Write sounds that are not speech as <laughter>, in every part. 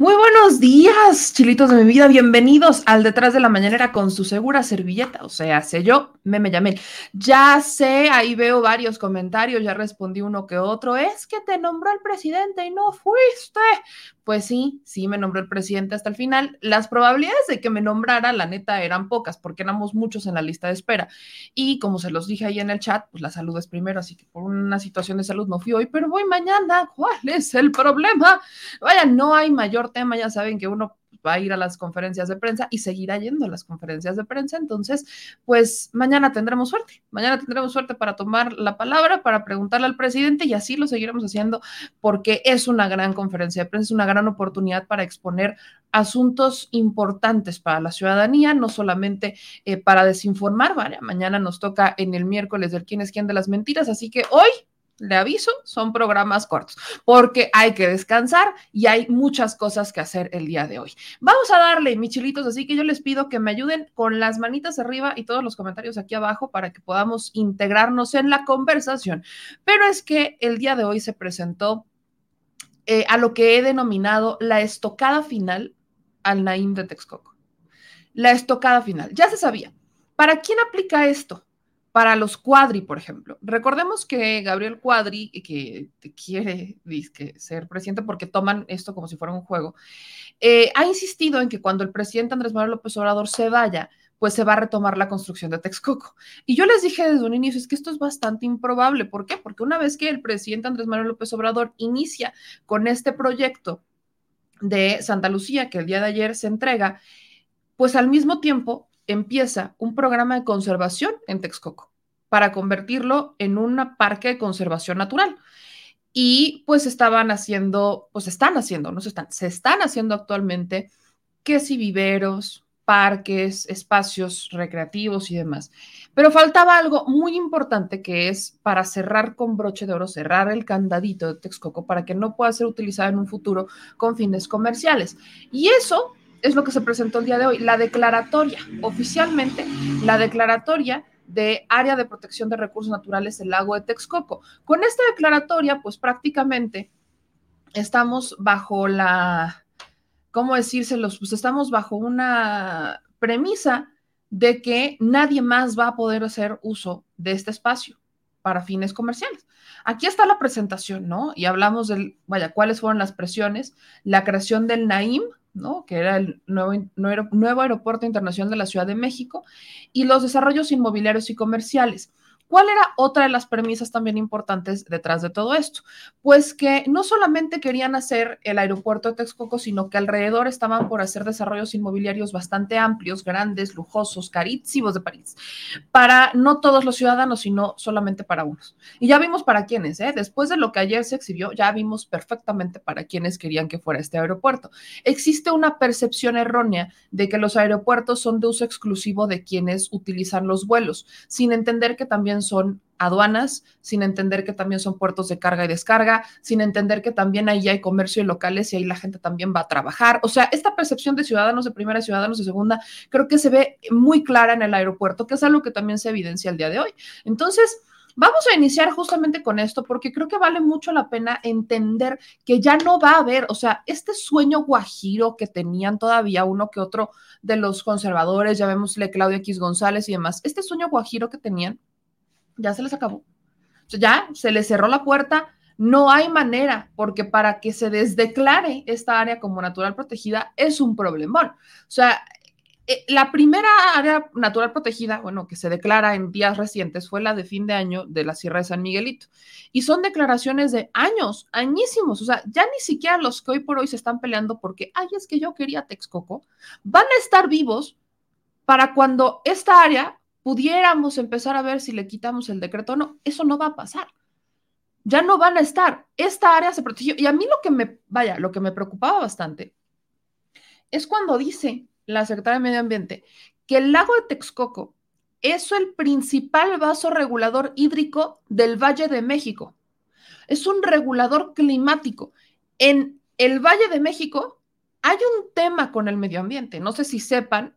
Muy buenos días, chilitos de mi vida. Bienvenidos al Detrás de la Mañanera con su segura servilleta. O sea, sé yo, me me llamé. Ya sé, ahí veo varios comentarios, ya respondí uno que otro. Es que te nombró el presidente y no fuiste. Pues sí, sí me nombró el presidente hasta el final. Las probabilidades de que me nombrara, la neta, eran pocas, porque éramos muchos en la lista de espera. Y como se los dije ahí en el chat, pues la salud es primero, así que por una situación de salud no fui hoy, pero voy mañana. ¿Cuál es el problema? Vaya, no hay mayor tema, ya saben que uno va a ir a las conferencias de prensa y seguirá yendo a las conferencias de prensa. Entonces, pues mañana tendremos suerte. Mañana tendremos suerte para tomar la palabra, para preguntarle al presidente y así lo seguiremos haciendo porque es una gran conferencia de prensa, es una gran oportunidad para exponer asuntos importantes para la ciudadanía, no solamente eh, para desinformar. Vale, mañana nos toca en el miércoles del quién es quién de las mentiras, así que hoy le aviso, son programas cortos, porque hay que descansar y hay muchas cosas que hacer el día de hoy. Vamos a darle, michilitos, así que yo les pido que me ayuden con las manitas arriba y todos los comentarios aquí abajo para que podamos integrarnos en la conversación. Pero es que el día de hoy se presentó eh, a lo que he denominado la estocada final al Naim de Texcoco. La estocada final. Ya se sabía. ¿Para quién aplica esto? Para los Cuadri, por ejemplo. Recordemos que Gabriel Cuadri, que quiere ser presidente porque toman esto como si fuera un juego, eh, ha insistido en que cuando el presidente Andrés Manuel López Obrador se vaya, pues se va a retomar la construcción de Texcoco. Y yo les dije desde un inicio, es que esto es bastante improbable. ¿Por qué? Porque una vez que el presidente Andrés Manuel López Obrador inicia con este proyecto de Santa Lucía, que el día de ayer se entrega, pues al mismo tiempo empieza un programa de conservación en Texcoco para convertirlo en un parque de conservación natural. Y pues estaban haciendo, pues están haciendo, no se están, se están haciendo actualmente que si viveros, parques, espacios recreativos y demás. Pero faltaba algo muy importante que es para cerrar con broche de oro, cerrar el candadito de Texcoco para que no pueda ser utilizado en un futuro con fines comerciales. Y eso es lo que se presentó el día de hoy, la declaratoria, oficialmente, la declaratoria de Área de Protección de Recursos Naturales del lago de Texcoco. Con esta declaratoria, pues prácticamente estamos bajo la, ¿cómo decírselos? Pues estamos bajo una premisa de que nadie más va a poder hacer uso de este espacio para fines comerciales. Aquí está la presentación, ¿no? Y hablamos del, vaya, cuáles fueron las presiones, la creación del NAIM, que era el nuevo, nuevo aeropuerto internacional de la Ciudad de México, y los desarrollos inmobiliarios y comerciales. ¿Cuál era otra de las premisas también importantes detrás de todo esto? Pues que no solamente querían hacer el aeropuerto de Texcoco, sino que alrededor estaban por hacer desarrollos inmobiliarios bastante amplios, grandes, lujosos, carísimos de París, para no todos los ciudadanos, sino solamente para unos. Y ya vimos para quiénes, ¿eh? Después de lo que ayer se exhibió, ya vimos perfectamente para quiénes querían que fuera este aeropuerto. Existe una percepción errónea de que los aeropuertos son de uso exclusivo de quienes utilizan los vuelos, sin entender que también son aduanas, sin entender que también son puertos de carga y descarga, sin entender que también ahí hay comercio y locales y ahí la gente también va a trabajar. O sea, esta percepción de ciudadanos de primera y ciudadanos de segunda creo que se ve muy clara en el aeropuerto, que es algo que también se evidencia el día de hoy. Entonces, Vamos a iniciar justamente con esto porque creo que vale mucho la pena entender que ya no va a haber, o sea, este sueño guajiro que tenían todavía uno que otro de los conservadores, ya vemosle Claudia X González y demás, este sueño guajiro que tenían ya se les acabó. ya se les cerró la puerta. No hay manera, porque para que se desdeclare esta área como natural protegida es un problemón. O sea, eh, la primera área natural protegida, bueno, que se declara en días recientes fue la de fin de año de la Sierra de San Miguelito. Y son declaraciones de años, añísimos. O sea, ya ni siquiera los que hoy por hoy se están peleando porque, ay, es que yo quería Texcoco, van a estar vivos para cuando esta área pudiéramos empezar a ver si le quitamos el decreto o no. Eso no va a pasar. ya no van a estar. Esta área se protegió. Y a mí lo que me, vaya, lo que me preocupaba bastante es cuando dice la Secretaría de Medio Ambiente que el lago de Texcoco es el principal vaso regulador hídrico del Valle de México. Es un regulador climático. En el Valle de México hay un tema con el medio ambiente. No sé si sepan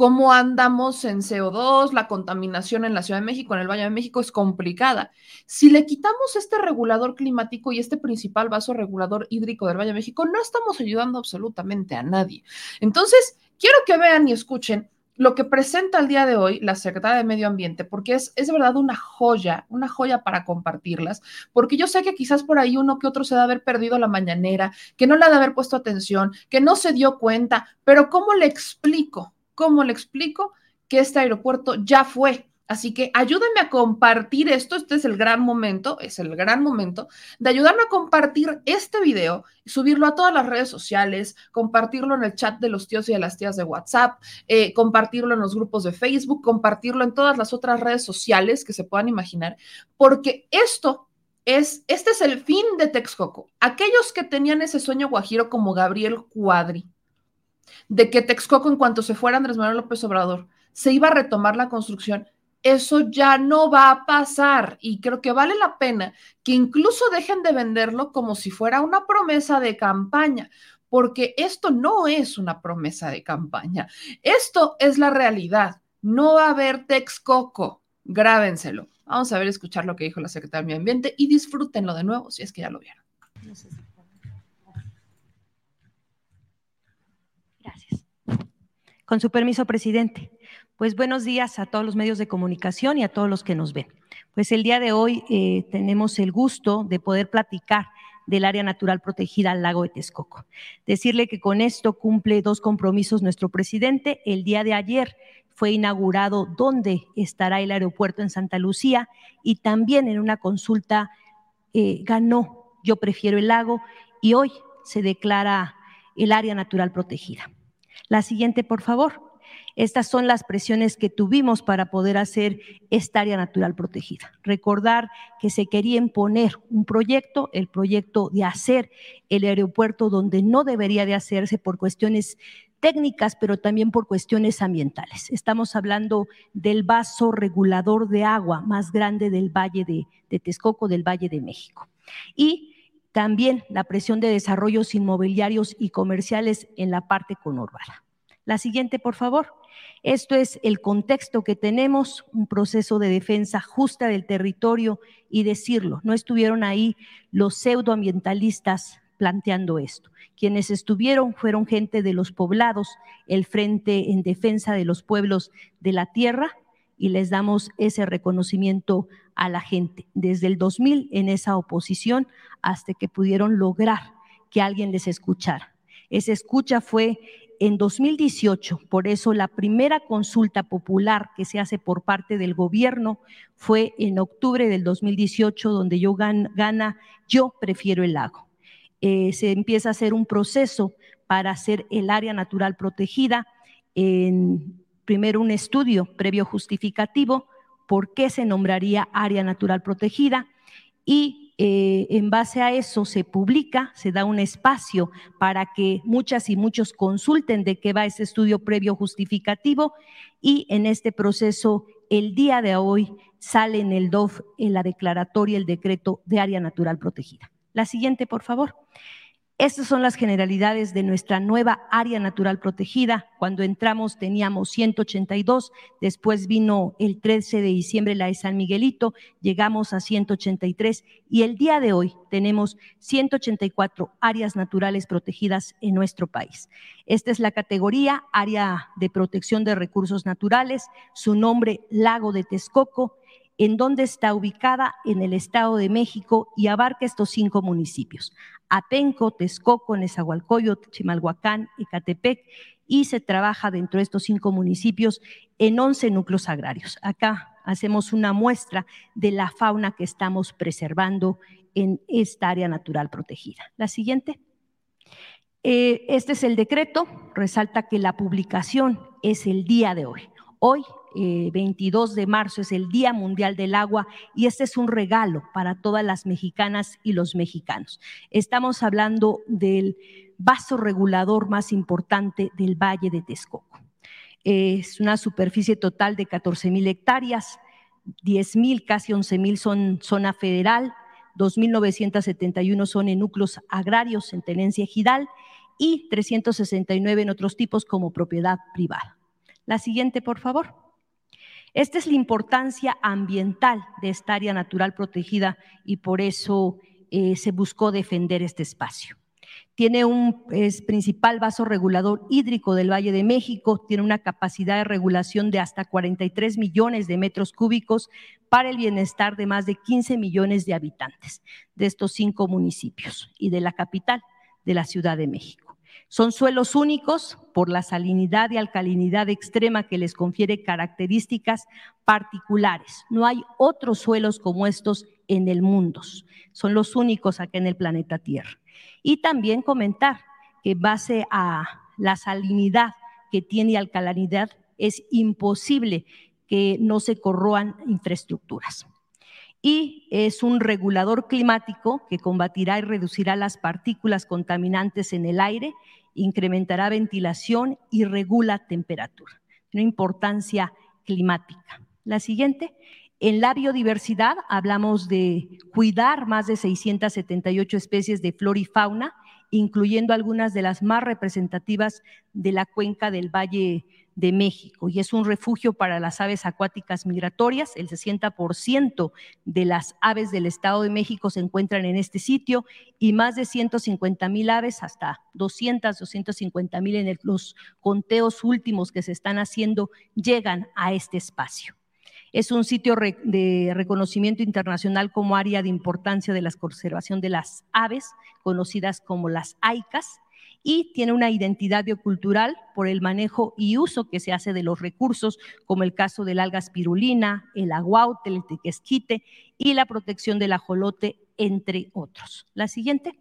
cómo andamos en CO2, la contaminación en la Ciudad de México, en el Valle de México es complicada. Si le quitamos este regulador climático y este principal vaso regulador hídrico del Valle de México, no estamos ayudando absolutamente a nadie. Entonces, quiero que vean y escuchen lo que presenta el día de hoy la Secretaría de Medio Ambiente, porque es, es de verdad una joya, una joya para compartirlas, porque yo sé que quizás por ahí uno que otro se da haber perdido la mañanera, que no le ha de haber puesto atención, que no se dio cuenta, pero ¿cómo le explico? ¿Cómo le explico que este aeropuerto ya fue? Así que ayúdenme a compartir esto. Este es el gran momento, es el gran momento de ayudarme a compartir este video, subirlo a todas las redes sociales, compartirlo en el chat de los tíos y de las tías de WhatsApp, eh, compartirlo en los grupos de Facebook, compartirlo en todas las otras redes sociales que se puedan imaginar, porque esto es, este es el fin de Texcoco. Aquellos que tenían ese sueño guajiro como Gabriel Cuadri, de que Texcoco en cuanto se fuera Andrés Manuel López Obrador, se iba a retomar la construcción eso ya no va a pasar y creo que vale la pena que incluso dejen de venderlo como si fuera una promesa de campaña, porque esto no es una promesa de campaña, esto es la realidad. No va a haber Texcoco, grábenselo. Vamos a ver, escuchar lo que dijo la secretaria de Medio Ambiente y disfrútenlo de nuevo si es que ya lo vieron. Con su permiso, presidente. Pues buenos días a todos los medios de comunicación y a todos los que nos ven. Pues el día de hoy eh, tenemos el gusto de poder platicar del área natural protegida al lago de Texcoco. Decirle que con esto cumple dos compromisos nuestro presidente. El día de ayer fue inaugurado dónde estará el aeropuerto en Santa Lucía y también en una consulta eh, ganó Yo prefiero el lago y hoy se declara el área natural protegida. La siguiente, por favor. Estas son las presiones que tuvimos para poder hacer esta área natural protegida. Recordar que se quería imponer un proyecto, el proyecto de hacer el aeropuerto donde no debería de hacerse por cuestiones técnicas, pero también por cuestiones ambientales. Estamos hablando del vaso regulador de agua más grande del Valle de, de Texcoco, del Valle de México. Y también la presión de desarrollos inmobiliarios y comerciales en la parte conurbana. La siguiente, por favor. Esto es el contexto que tenemos, un proceso de defensa justa del territorio y decirlo, no estuvieron ahí los pseudoambientalistas planteando esto. Quienes estuvieron fueron gente de los poblados, el Frente en Defensa de los Pueblos de la Tierra, y les damos ese reconocimiento a la gente. Desde el 2000 en esa oposición hasta que pudieron lograr que alguien les escuchara. Esa escucha fue en 2018, por eso la primera consulta popular que se hace por parte del gobierno fue en octubre del 2018, donde yo gana, yo prefiero el lago. Eh, se empieza a hacer un proceso para hacer el área natural protegida, en, primero un estudio previo justificativo, por qué se nombraría área natural protegida y eh, en base a eso se publica, se da un espacio para que muchas y muchos consulten de qué va ese estudio previo justificativo y en este proceso el día de hoy sale en el DOF en la declaratoria el decreto de área natural protegida. La siguiente, por favor. Estas son las generalidades de nuestra nueva área natural protegida. Cuando entramos teníamos 182, después vino el 13 de diciembre la de San Miguelito, llegamos a 183 y el día de hoy tenemos 184 áreas naturales protegidas en nuestro país. Esta es la categoría área de protección de recursos naturales, su nombre Lago de Texcoco, en donde está ubicada en el Estado de México y abarca estos cinco municipios. Apenco, Texcoco, Nezahualcóyotl, Chimalhuacán, Ecatepec, y se trabaja dentro de estos cinco municipios en 11 núcleos agrarios. Acá hacemos una muestra de la fauna que estamos preservando en esta área natural protegida. La siguiente. Eh, este es el decreto, resalta que la publicación es el día de hoy. Hoy 22 eh, de marzo es el Día Mundial del Agua y este es un regalo para todas las mexicanas y los mexicanos. Estamos hablando del vaso regulador más importante del Valle de Texcoco. Es una superficie total de 14 mil hectáreas, 10 mil, casi 11 mil son zona federal, 2.971 son en núcleos agrarios en tenencia ejidal y 369 en otros tipos como propiedad privada. La siguiente, por favor. Esta es la importancia ambiental de esta área natural protegida y por eso eh, se buscó defender este espacio. Tiene un principal vaso regulador hídrico del Valle de México, tiene una capacidad de regulación de hasta 43 millones de metros cúbicos para el bienestar de más de 15 millones de habitantes de estos cinco municipios y de la capital de la Ciudad de México. Son suelos únicos por la salinidad y alcalinidad extrema que les confiere características particulares. No hay otros suelos como estos en el mundo. Son los únicos acá en el planeta Tierra. Y también comentar que base a la salinidad que tiene alcalinidad es imposible que no se corroan infraestructuras y es un regulador climático que combatirá y reducirá las partículas contaminantes en el aire incrementará ventilación y regula temperatura. Una importancia climática. La siguiente, en la biodiversidad hablamos de cuidar más de 678 especies de flora y fauna, incluyendo algunas de las más representativas de la cuenca del Valle de México y es un refugio para las aves acuáticas migratorias. El 60% de las aves del Estado de México se encuentran en este sitio y más de 150 mil aves, hasta 200, 250 mil en los conteos últimos que se están haciendo, llegan a este espacio. Es un sitio de reconocimiento internacional como área de importancia de la conservación de las aves, conocidas como las AICAS, y tiene una identidad biocultural por el manejo y uso que se hace de los recursos, como el caso del alga espirulina, el aguaute, el tequesquite y la protección del ajolote, entre otros. La siguiente.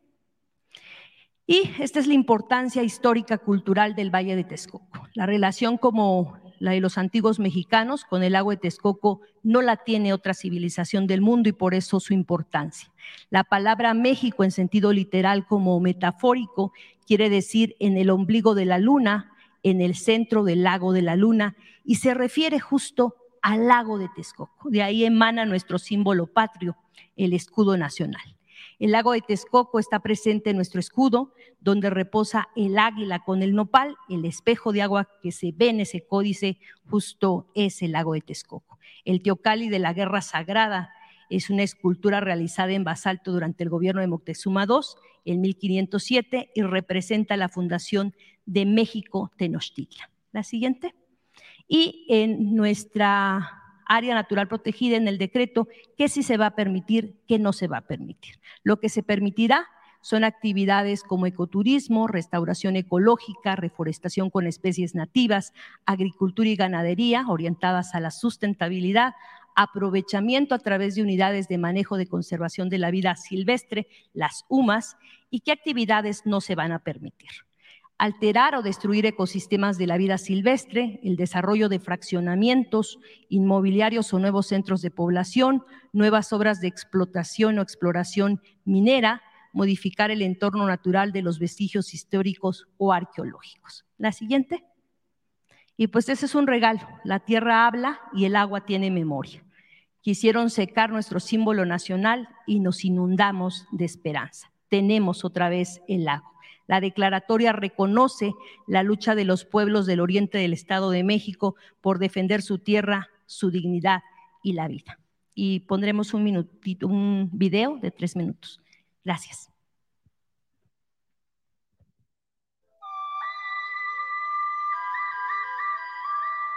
Y esta es la importancia histórica cultural del Valle de Texcoco. La relación como la de los antiguos mexicanos, con el agua de Texcoco no la tiene otra civilización del mundo y por eso su importancia. La palabra México en sentido literal como metafórico quiere decir en el ombligo de la luna, en el centro del lago de la luna y se refiere justo al lago de Texcoco. De ahí emana nuestro símbolo patrio, el escudo nacional. El lago de Texcoco está presente en nuestro escudo, donde reposa el águila con el nopal, el espejo de agua que se ve en ese códice, justo es el lago de Texcoco. El teocali de la guerra sagrada es una escultura realizada en basalto durante el gobierno de Moctezuma II en 1507 y representa la fundación de México Tenochtitlan. La siguiente. Y en nuestra área natural protegida en el decreto, qué sí se va a permitir, qué no se va a permitir. Lo que se permitirá son actividades como ecoturismo, restauración ecológica, reforestación con especies nativas, agricultura y ganadería orientadas a la sustentabilidad, aprovechamiento a través de unidades de manejo de conservación de la vida silvestre, las UMAS, y qué actividades no se van a permitir alterar o destruir ecosistemas de la vida silvestre, el desarrollo de fraccionamientos inmobiliarios o nuevos centros de población, nuevas obras de explotación o exploración minera, modificar el entorno natural de los vestigios históricos o arqueológicos. La siguiente. Y pues ese es un regalo. La tierra habla y el agua tiene memoria. Quisieron secar nuestro símbolo nacional y nos inundamos de esperanza. Tenemos otra vez el lago. La declaratoria reconoce la lucha de los pueblos del oriente del Estado de México por defender su tierra, su dignidad y la vida. Y pondremos un minutito, un video de tres minutos. Gracias.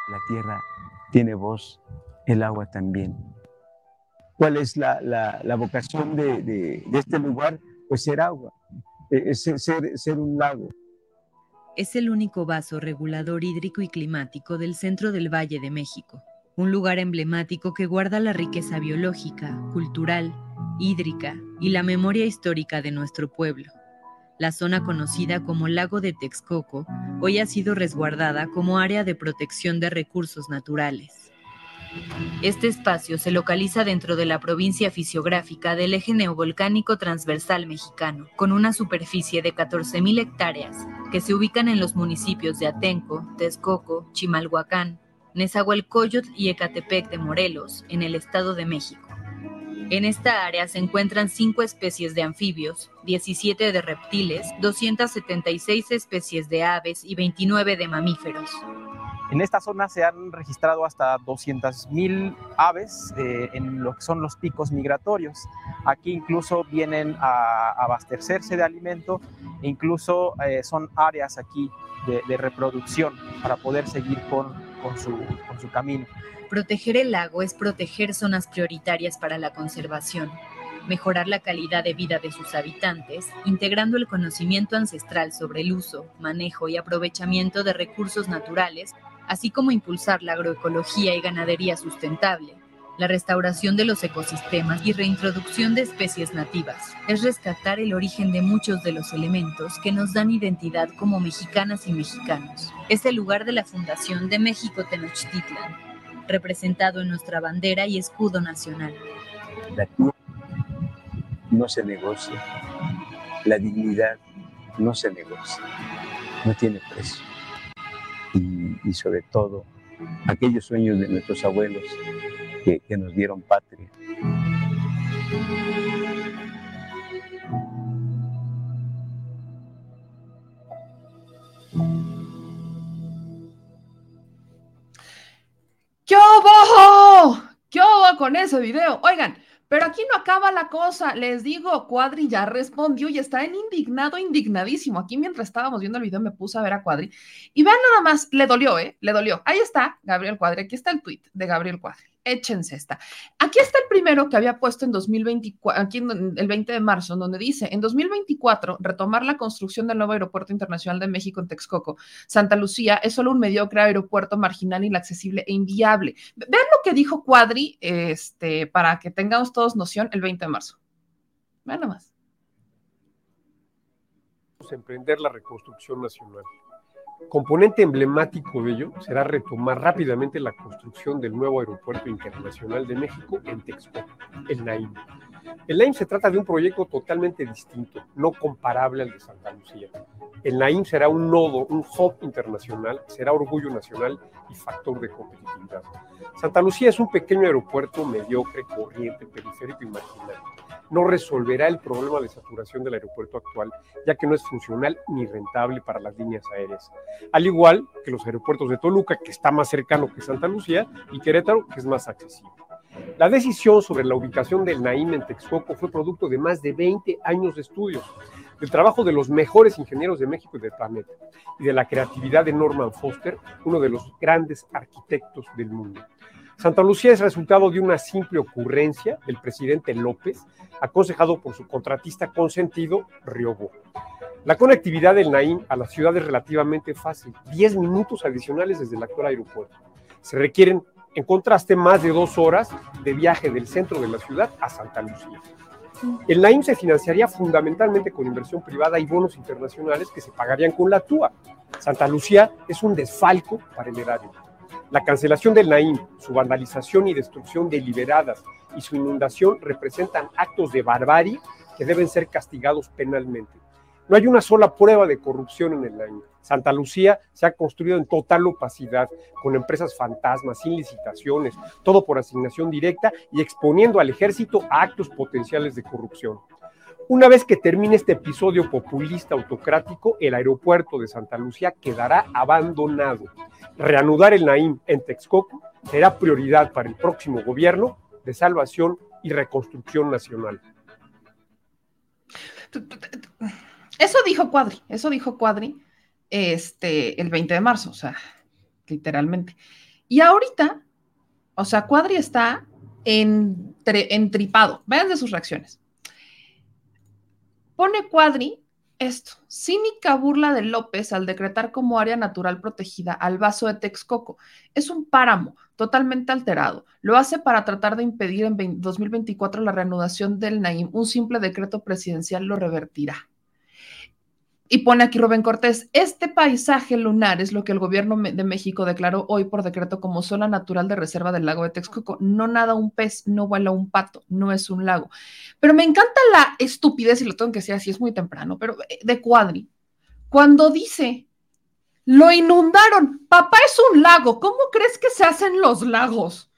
La tierra tiene voz, el agua también. ¿Cuál es la, vocación de, de este lugar? Pues ser agua eh, es ser, un lago. Es el único vaso regulador hídrico y climático del centro del Valle de México, un lugar emblemático que guarda la riqueza biológica, cultural, hídrica y la memoria histórica de nuestro pueblo. La zona conocida como Lago de Texcoco hoy ha sido resguardada como área de protección de recursos naturales. Este espacio se localiza dentro de la provincia fisiográfica del eje neovolcánico transversal mexicano, con una superficie de 14.000 hectáreas, que se ubican en los municipios de Atenco, Texcoco, Chimalhuacán, Nezahualcóyotl y Ecatepec de Morelos, en el Estado de México. En esta área se encuentran cinco especies de anfibios, 17 de reptiles, 276 especies de aves y 29 de mamíferos. En esta zona se han registrado hasta 200.000 aves eh, en lo que son los picos migratorios. Aquí incluso vienen a abastecerse de alimento e incluso eh, son áreas aquí de, de, reproducción para poder seguir con, con, su, con su camino. Proteger el lago es proteger zonas prioritarias para la conservación, mejorar la calidad de vida de sus habitantes, integrando el conocimiento ancestral sobre el uso, manejo y aprovechamiento de recursos naturales, así como impulsar la agroecología y ganadería sustentable, la restauración de los ecosistemas y reintroducción de especies nativas. Es rescatar el origen de muchos de los elementos que nos dan identidad como mexicanas y mexicanos. Es el lugar de la fundación de México Tenochtitlan, representado en nuestra bandera y escudo nacional. La tierra no se negocia, la dignidad no se negocia, no tiene precio. Y, sobre todo, aquellos sueños de nuestros abuelos que, que nos dieron patria. ¿Qué hubo? ¿Qué hubo con ese video? Oigan, pero aquí no acaba la cosa. Les digo, Cuadri ya respondió y está en indignado, indignadísimo. Aquí mientras estábamos viendo el video me puse a ver a Cuadri y vean nada más, le dolió, ¿eh? Le dolió. Ahí está Gabriel Cuadri, aquí está el tweet de Gabriel Cuadri échense esta. Aquí está el primero que había puesto en 2024, aquí el 20 de marzo, donde dice, en 2024, retomar la construcción del nuevo aeropuerto internacional de México en Texcoco, Santa Lucía, es solo un mediocre aeropuerto marginal, inaccesible e inviable. Vean lo que dijo Cuadri, este, para que tengamos todos noción, el 20 de marzo. Vean nada más. Emprender la reconstrucción nacional. Componente emblemático de ello será retomar rápidamente la construcción del nuevo Aeropuerto Internacional de México en Texcoco, el NAIM. El NAIM se trata de un proyecto totalmente distinto, no comparable al de Santa Lucía. El NAIM será un nodo, un hub internacional, será orgullo nacional y factor de competitividad. Santa Lucía es un pequeño aeropuerto mediocre, corriente, periférico y marginal no resolverá el problema de saturación del aeropuerto actual, ya que no es funcional ni rentable para las líneas aéreas. Al igual que los aeropuertos de Toluca, que está más cercano que Santa Lucía, y Querétaro, que es más accesible. La decisión sobre la ubicación del Naim en Texcoco fue producto de más de 20 años de estudios, del trabajo de los mejores ingenieros de México y del planeta, y de la creatividad de Norman Foster, uno de los grandes arquitectos del mundo. Santa Lucía es resultado de una simple ocurrencia del presidente López, aconsejado por su contratista consentido, Riobo. La conectividad del Naim a la ciudad es relativamente fácil, 10 minutos adicionales desde el actual aeropuerto. Se requieren, en contraste, más de dos horas de viaje del centro de la ciudad a Santa Lucía. El Naim se financiaría fundamentalmente con inversión privada y bonos internacionales que se pagarían con la TUA. Santa Lucía es un desfalco para el erario. La cancelación del Naim, su vandalización y destrucción deliberadas y su inundación representan actos de barbarie que deben ser castigados penalmente. No hay una sola prueba de corrupción en el Naim. Santa Lucía se ha construido en total opacidad, con empresas fantasmas, sin licitaciones, todo por asignación directa y exponiendo al ejército a actos potenciales de corrupción. Una vez que termine este episodio populista autocrático, el aeropuerto de Santa Lucía quedará abandonado. Reanudar el Naim en Texcoco será prioridad para el próximo gobierno de salvación y reconstrucción nacional. Eso dijo Cuadri, eso dijo Cuadri este, el 20 de marzo, o sea, literalmente. Y ahorita, o sea, Cuadri está entre, entripado. Vean de sus reacciones. Pone Cuadri esto, cínica burla de López al decretar como área natural protegida al vaso de Texcoco. Es un páramo totalmente alterado. Lo hace para tratar de impedir en 2024 la reanudación del Naim. Un simple decreto presidencial lo revertirá. Y pone aquí Rubén Cortés, este paisaje lunar es lo que el gobierno de México declaró hoy por decreto como zona natural de reserva del lago de Texcoco. No nada un pez, no vuela un pato, no es un lago. Pero me encanta la estupidez, y lo tengo que decir así, es muy temprano, pero eh, de Cuadri. Cuando dice, lo inundaron, papá es un lago, ¿cómo crees que se hacen los lagos?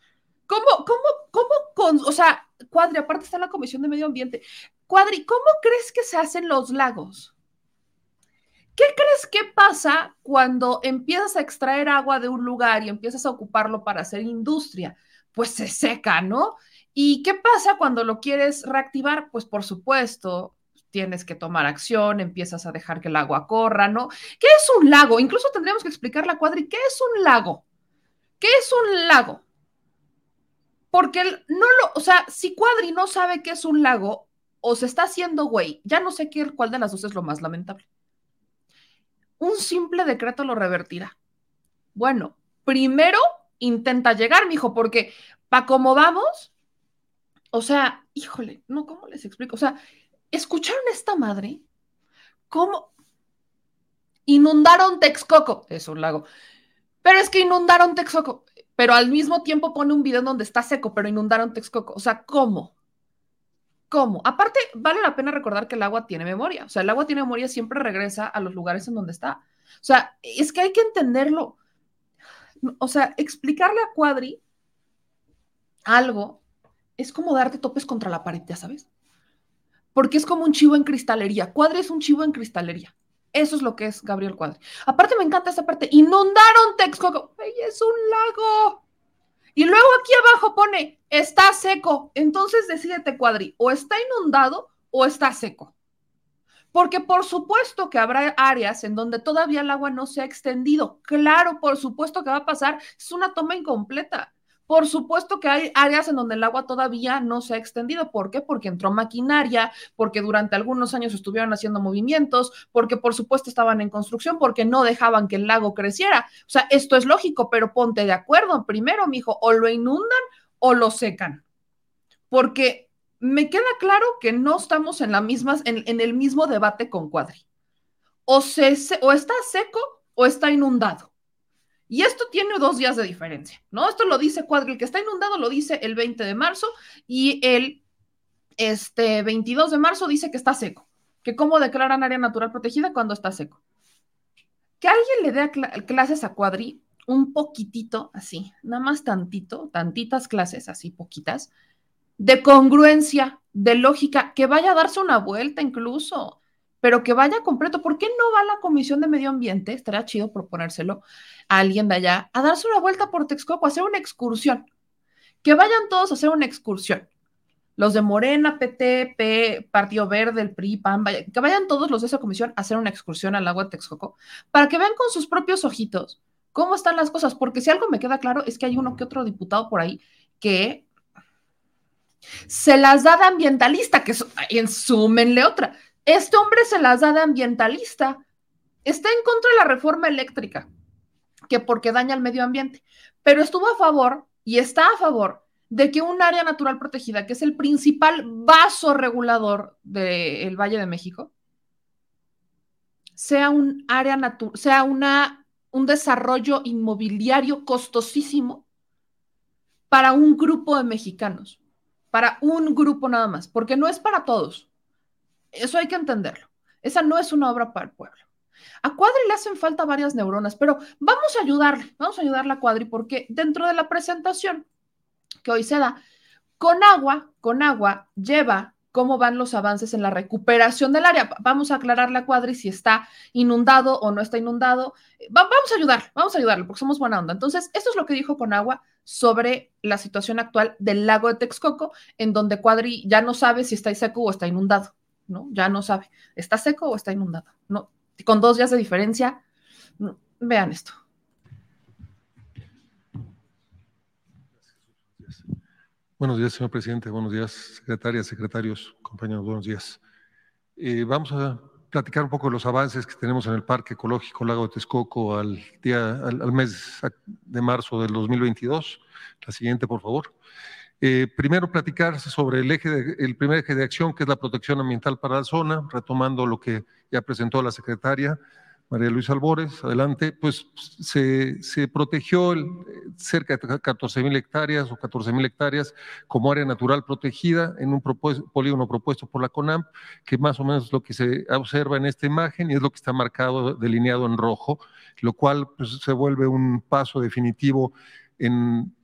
¿Cómo, cómo, cómo, con, o sea, Cuadri, aparte está la Comisión de Medio Ambiente. Cuadri, ¿cómo crees que se hacen los lagos? ¿Qué crees que pasa cuando empiezas a extraer agua de un lugar y empiezas a ocuparlo para hacer industria? Pues se seca, ¿no? ¿Y qué pasa cuando lo quieres reactivar? Pues por supuesto, tienes que tomar acción, empiezas a dejar que el agua corra, ¿no? ¿Qué es un lago? Incluso tendríamos que explicar la cuadri, ¿qué es un lago? ¿Qué es un lago? Porque no lo, o sea, si Cuadri no sabe qué es un lago o se está haciendo güey, ya no sé qué, cuál de las dos es lo más lamentable un simple decreto lo revertirá. Bueno, primero intenta llegar, mijo, porque para cómo vamos, o sea, híjole, no, ¿cómo les explico? O sea, ¿escucharon esta madre? ¿Cómo? Inundaron Texcoco, es un lago. Pero es que inundaron Texcoco, pero al mismo tiempo pone un video donde está seco, pero inundaron Texcoco. O sea, ¿cómo? ¿Cómo? Aparte, vale la pena recordar que el agua tiene memoria. O sea, el agua tiene memoria, siempre regresa a los lugares en donde está. O sea, es que hay que entenderlo. O sea, explicarle a Cuadri algo es como darte topes contra la pared, ya sabes. Porque es como un chivo en cristalería. Cuadri es un chivo en cristalería. Eso es lo que es Gabriel Cuadri. Aparte, me encanta esa parte. Inundaron Texcoco. ¡Ey, es un lago! Y luego aquí abajo pone, está seco. Entonces decídete, cuadri, o está inundado o está seco. Porque por supuesto que habrá áreas en donde todavía el agua no se ha extendido. Claro, por supuesto que va a pasar. Es una toma incompleta. Por supuesto que hay áreas en donde el agua todavía no se ha extendido. ¿Por qué? Porque entró maquinaria, porque durante algunos años estuvieron haciendo movimientos, porque por supuesto estaban en construcción, porque no dejaban que el lago creciera. O sea, esto es lógico, pero ponte de acuerdo. Primero, mijo, o lo inundan o lo secan. Porque me queda claro que no estamos en la misma, en, el mismo debate con Cuadri. O, se, o está seco o está inundado. Y esto tiene dos días de diferencia, ¿no? Esto lo dice Cuadri, el que está inundado lo dice el 20 de marzo y el este, 22 de marzo dice que está seco, que cómo declaran área natural protegida cuando está seco. Que alguien le dé clases a Cuadri un poquitito, así, nada más tantito, tantitas clases, así poquitas, de congruencia, de lógica, que vaya a darse una vuelta incluso, pero que vaya completo. ¿Por qué no va la Comisión de Medio Ambiente? Estaría chido proponérselo a alguien de allá, a darse una vuelta por Texcoco, a hacer una excursión. Que vayan todos a hacer una excursión. Los de Morena, PT, Partido Verde, el PRI, PAN, que vayan todos los de esa comisión a hacer una excursión al agua de Texcoco para que vean con sus propios ojitos cómo están las cosas. Porque si algo me queda claro es que hay uno que otro diputado por ahí que se las da de ambientalista, que ensúmenle otra. Este hombre se las da de ambientalista. Está en contra de la reforma eléctrica, que porque daña al medio ambiente, pero estuvo a favor y está a favor de que un área natural protegida, que es el principal vaso regulador del Valle de México, sea un área natural, sea una, un desarrollo inmobiliario costosísimo para un grupo de mexicanos, para un grupo nada más, porque no es para todos. Eso hay que entenderlo. Esa no es una obra para el pueblo. A Cuadri le hacen falta varias neuronas, pero vamos a ayudarle, vamos a ayudarle a Cuadri porque dentro de la presentación que hoy se da, con agua, con agua lleva cómo van los avances en la recuperación del área. Vamos a aclararle a Cuadri si está inundado o no está inundado. vamos a ayudar, vamos a ayudarle porque somos buena onda. Entonces, esto es lo que dijo con agua sobre la situación actual del lago de Texcoco, en donde Cuadri ya no sabe si está seco o está inundado. ¿No? Ya no sabe, ¿está seco o está inundado? ¿no? Con dos días de diferencia, vean esto. Buenos días, señor presidente. Buenos días, secretarias, secretarios, compañeros. Buenos días. Eh, vamos a platicar un poco de los avances que tenemos en el Parque Ecológico Lago de Texcoco al, día, al, mes de marzo del 2022. La siguiente, por favor. Eh, primero platicar sobre el, eje de- el primer eje de acción, que es la protección ambiental para la zona, retomando lo que ya presentó la secretaria María Luisa Albores. Adelante, pues se, protegió cerca de 14 mil hectáreas o 14 mil hectáreas como área natural protegida en un propós- polígono propuesto por la CONAMP, que más o menos es lo que se observa en esta imagen y es lo que está marcado, delineado en rojo, lo cual pues, se vuelve un paso definitivo en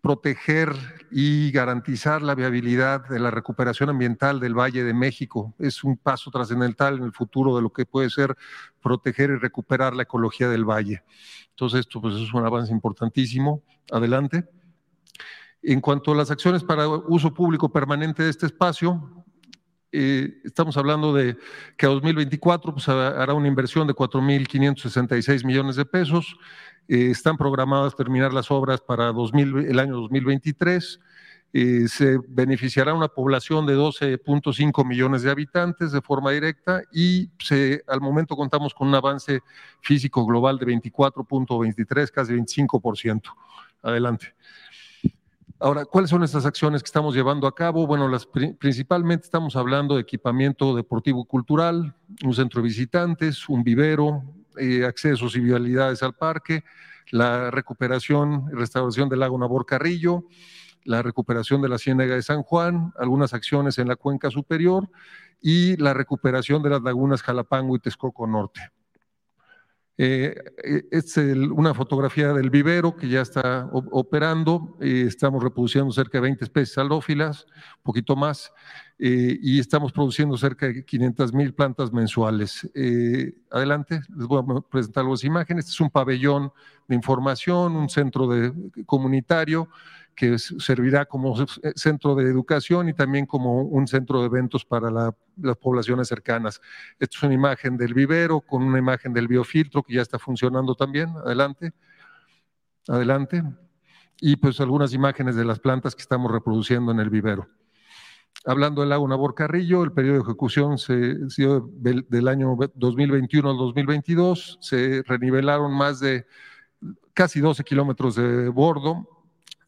proteger y garantizar la viabilidad de la recuperación ambiental del Valle de México. Es un paso trascendental en el futuro de lo que puede ser proteger y recuperar la ecología del valle. Entonces, esto pues, es un avance importantísimo. Adelante. En cuanto a las acciones para uso público permanente de este espacio, eh, estamos hablando de que a 2024 pues, hará una inversión de 4.566 millones de pesos. Eh, están programadas terminar las obras para 2000 el año 2023. Eh, se beneficiará una población de 12.5 millones de habitantes de forma directa y se, al momento contamos con un avance físico global de 24.23, casi 25%. Adelante. Ahora, ¿cuáles son estas acciones que estamos llevando a cabo? Bueno, las, pri- principalmente estamos hablando de equipamiento deportivo y cultural, un centro de visitantes, un vivero, eh, accesos y vialidades al parque, la recuperación y restauración del lago Nabor Carrillo, la recuperación de la Ciénaga de San Juan, algunas acciones en la cuenca superior y la recuperación de las lagunas Jalapango y Texcoco Norte. Eh, eh, es el- una fotografía del vivero que ya está operando. eh, estamos reproduciendo cerca de 20 especies halófilas, un poquito más, eh, y estamos produciendo cerca de 500 mil plantas mensuales. Eh, adelante, les voy a presentar las imágenes. Este es un pabellón de información, un centro de, comunitario que servirá como s- centro de educación y también como un centro de eventos para la- las poblaciones cercanas. Esta es una imagen del vivero con una imagen del biofiltro que ya está funcionando también. Adelante. Adelante. Y pues algunas imágenes de las plantas que estamos reproduciendo en el vivero. Hablando del lago Nabor Carrillo, el periodo de ejecución se se dio del, del año 2021 al 2022. Se renivelaron más de casi 12 kilómetros de bordo.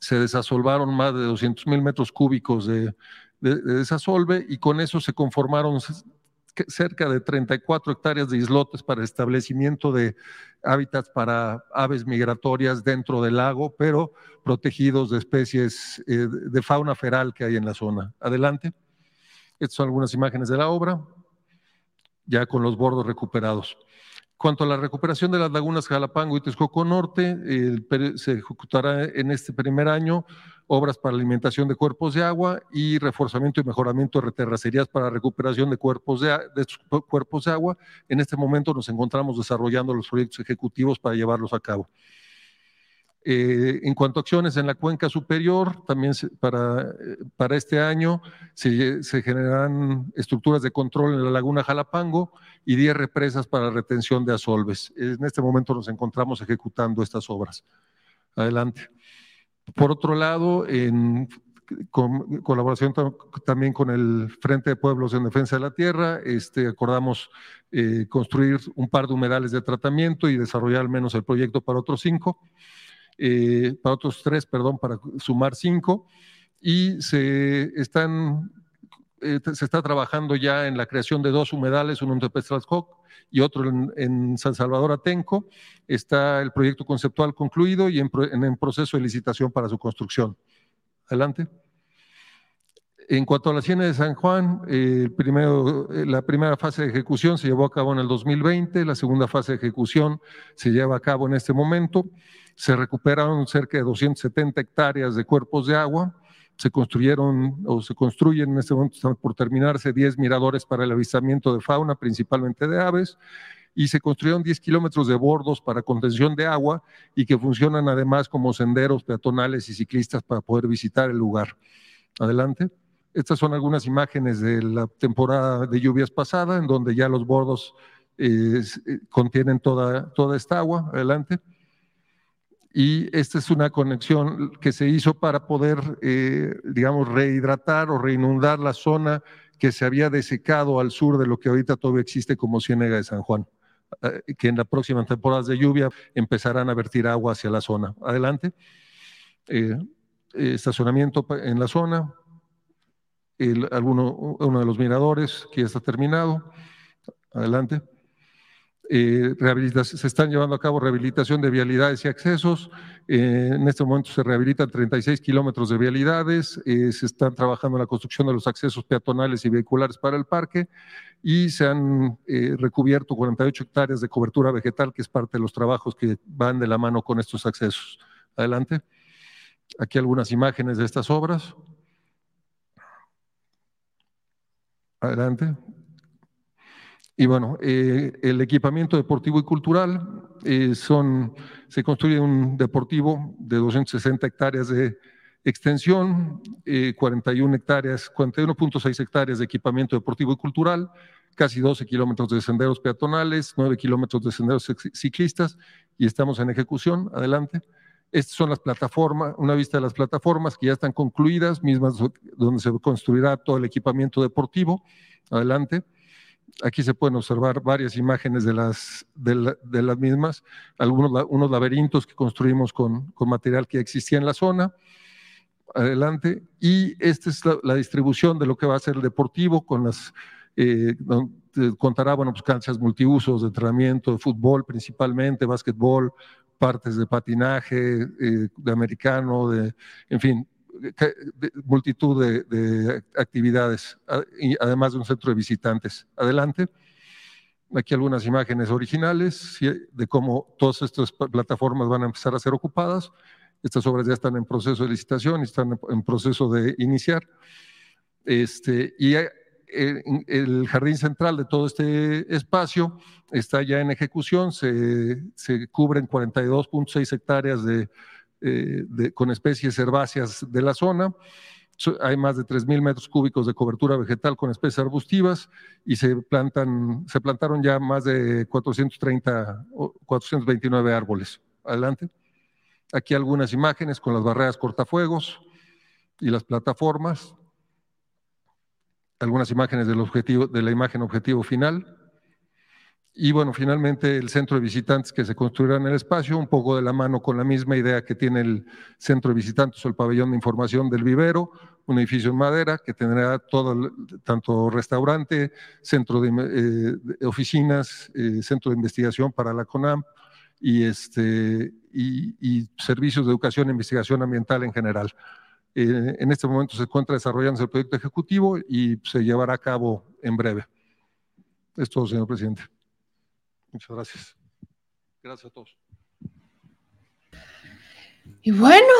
Se desasolvaron más de 200 mil metros cúbicos de, de, de desasolve y con eso se conformaron cerca de 34 hectáreas de islotes para establecimiento de hábitats para aves migratorias dentro del lago, pero protegidos de especies eh, de fauna feral que hay en la zona. Adelante. Estas son algunas imágenes de la obra, ya con los bordos recuperados. Cuanto a la recuperación de las lagunas Jalapango y Texcoco Norte, se ejecutará en este primer año obras para alimentación de cuerpos de agua y reforzamiento y mejoramiento de terracerías para recuperación de cuerpos de, de estos cu- cuerpos de agua. En este momento nos encontramos desarrollando los proyectos ejecutivos para llevarlos a cabo. Eh, en cuanto a acciones en la cuenca superior, también se- para, eh, para este año se, se generarán estructuras de control en la laguna Jalapango y 10 represas para retención de asolves. En este momento nos encontramos ejecutando estas obras. Adelante. Por otro lado, en con- colaboración tam- también con el Frente de Pueblos en Defensa de la Tierra, este, acordamos eh, construir un par de humedales de tratamiento y desarrollar al menos el proyecto para otros cinco eh, para otros tres, perdón, para sumar cinco, y se están, eh, se está trabajando ya en la creación de dos humedales, uno en Tepezcatzoc y otro en, en San Salvador Atenco. Está el proyecto conceptual concluido y en, en, proceso de licitación para su construcción. Adelante. En cuanto a la Ciénaga de San Juan, eh, primero, eh, la primera fase de ejecución se llevó a cabo en el 2020, la segunda fase de ejecución se lleva a cabo en este momento. Se recuperaron cerca de 270 hectáreas de cuerpos de agua, se construyeron o se construyen en este momento, por terminarse 10 miradores para el avistamiento de fauna, principalmente de aves, y se construyeron 10 kilómetros de bordos para contención de agua y que funcionan además como senderos peatonales y ciclistas para poder visitar el lugar. Adelante. Estas son algunas imágenes de la temporada de lluvias pasada, en donde ya los bordos eh, eh, contienen toda, toda esta agua. Adelante. Y esta es una conexión que se hizo para poder, eh, digamos, rehidratar o reinundar la zona que se había desecado al sur de lo que ahorita todavía existe como Ciénega de San Juan, eh, que en las próximas temporadas de lluvia empezarán a vertir agua hacia la zona. Adelante. Eh, estacionamiento en la zona, alguno, uno de los miradores que ya está terminado. Adelante. Eh, se están llevando a cabo rehabilitación de vialidades y accesos. Eh, en este momento se rehabilitan 36 kilómetros de vialidades. eh, se están trabajando en la construcción de los accesos peatonales y vehiculares para el parque y se han recubierto 48 hectáreas de cobertura vegetal, que es parte de los trabajos que van de la mano con estos accesos. Adelante. Aquí algunas imágenes de estas obras. Adelante. Y bueno, eh, el equipamiento deportivo y cultural eh, son, se construye un deportivo de 260 hectáreas de extensión, eh, 41 hectáreas, 41.6 hectáreas de equipamiento deportivo y cultural, casi 12 kilómetros de senderos peatonales, 9 kilómetros de senderos cic- ciclistas y estamos en ejecución. Adelante. Estas son las plataformas, una vista de las plataformas que ya están concluidas, mismas donde se construirá todo el equipamiento deportivo. Adelante. Aquí se pueden observar varias imágenes de las, de la- de las mismas, algunos unos laberintos que construimos con, con material que existía en la zona. Adelante. Y esta es la, la distribución de lo que va a ser el deportivo con las, eh, contará, bueno, pues canchas multiusos de entrenamiento, de fútbol principalmente, básquetbol, partes de patinaje, eh, de americano, de, en fin, multitud de, de actividades, además de un centro de visitantes. Adelante. Aquí algunas imágenes originales de cómo todas estas plataformas van a empezar a ser ocupadas. Estas obras ya están en proceso de licitación y están en- proceso de iniciar. Este, y eh, el jardín central de todo este espacio está ya en ejecución, se, se cubren 42.6 hectáreas de, eh, con especies herbáceas de la zona. Hay más de 3.000 metros cúbicos de cobertura vegetal con especies arbustivas y se, plantan, se plantaron ya más de 430, o 429 árboles. Adelante. Aquí algunas imágenes con las barreras cortafuegos y las plataformas. Algunas imágenes del objetivo, de la imagen objetivo final. Y bueno, finalmente el centro de visitantes que se construirá en el espacio, un poco de la mano con la misma idea que tiene el centro de visitantes o el pabellón de información del vivero, un edificio en madera que tendrá todo, tanto restaurante, centro de, eh, oficinas, eh, centro de investigación para la CONAM y, este, y servicios de educación e investigación ambiental en general. Eh, en este momento se encuentra desarrollándose el proyecto ejecutivo y se llevará a cabo en breve. Es todo, señor presidente. Muchas gracias. Gracias a todos. Y bueno,